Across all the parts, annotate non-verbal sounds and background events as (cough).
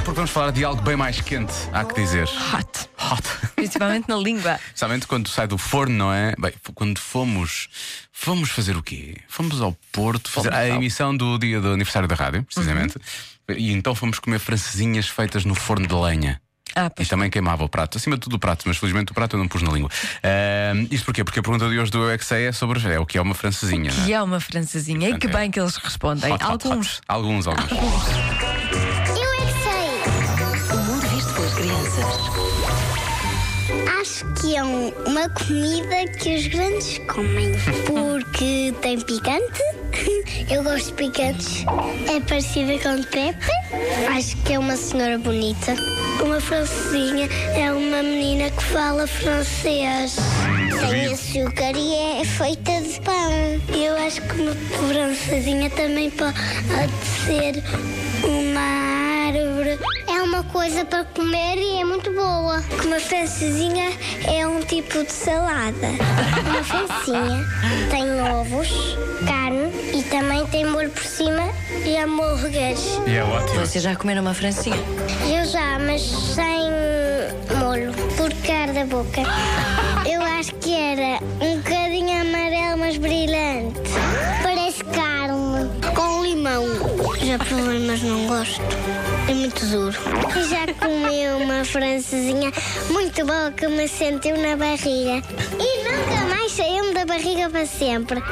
Até porque vamos falar de algo bem mais quente, há que dizer. Hot. Hot. Principalmente na língua. (laughs) Especialmente quando sai do forno, não é? Bem, quando fomos. Fomos fazer o quê? Fomos ao Porto fazer Fomos a emissão do dia do aniversário da rádio, precisamente. E então fomos comer francesinhas feitas no forno de lenha. Ah, E também queimava o prato, acima de tudo o prato, mas felizmente o prato eu não pus na língua. Ahm, isto porquê? Porque a pergunta de hoje do Eu é é sobre é o que é uma francesinha. não Que é uma francesinha. E que é- bem que eles respondem. Hot, hot, Alguns. hot. Alguns, alguns. Eu Acho que é um- uma comida que os grandes comem. Porque tem picante. (laughs) Eu gosto de picantes. É parecida com Pepe. Acho que é uma senhora bonita. Uma francesinha é uma menina que fala francês. Tem açúcar e é feita de pão. Eu acho que uma francesinha também pode ser coisa para comer e é muito boa. Uma francesinha é um tipo de salada. Uma francinha tem ovos, carne e também tem molho por cima e hambúrgueres. E é ótimo. Vocês já comeram uma francinha? Eu já, mas sem molho, porque arde a boca. Eu acho que era um bocadinho Provei, mas não gosto. É muito duro. Já comi uma francesinha muito boa que me sentiu na barriga. E nunca mais barriga para sempre.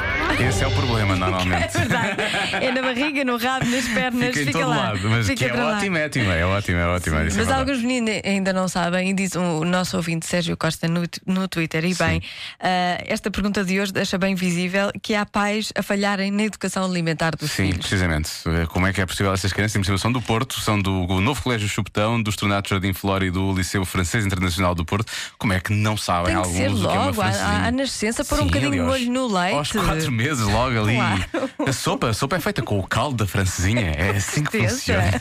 Esse é o problema, normalmente. (laughs) Verdade. É na barriga, no rabo, nas pernas. Fica Fica, em todo lá. lado, mas Fica que é ótimo, é ótimo, é ótimo, é ótimo. é isso é Mas verdade. alguns meninos ainda não sabem, e diz o nosso ouvinte Sérgio Costa no, no Twitter, e bem, ah, esta pergunta de hoje deixa bem visível que há pais a falharem na educação alimentar dos Sim, filhos. precisamente. Como é que é possível essas crianças? Em são do Porto, são do Novo Colégio Chupetão, do Estornato Jardim Flora e do Liceu Francês Internacional do Porto. Como é que não sabem Tem que alguns ser o que é uma logo, à- francesinha? à nascença, um Sim, bocadinho de aliás, molho no leite. Aos quatro meses, logo ali. Claro. A sopa, a sopa é feita com o caldo da francesinha. É assim que funciona.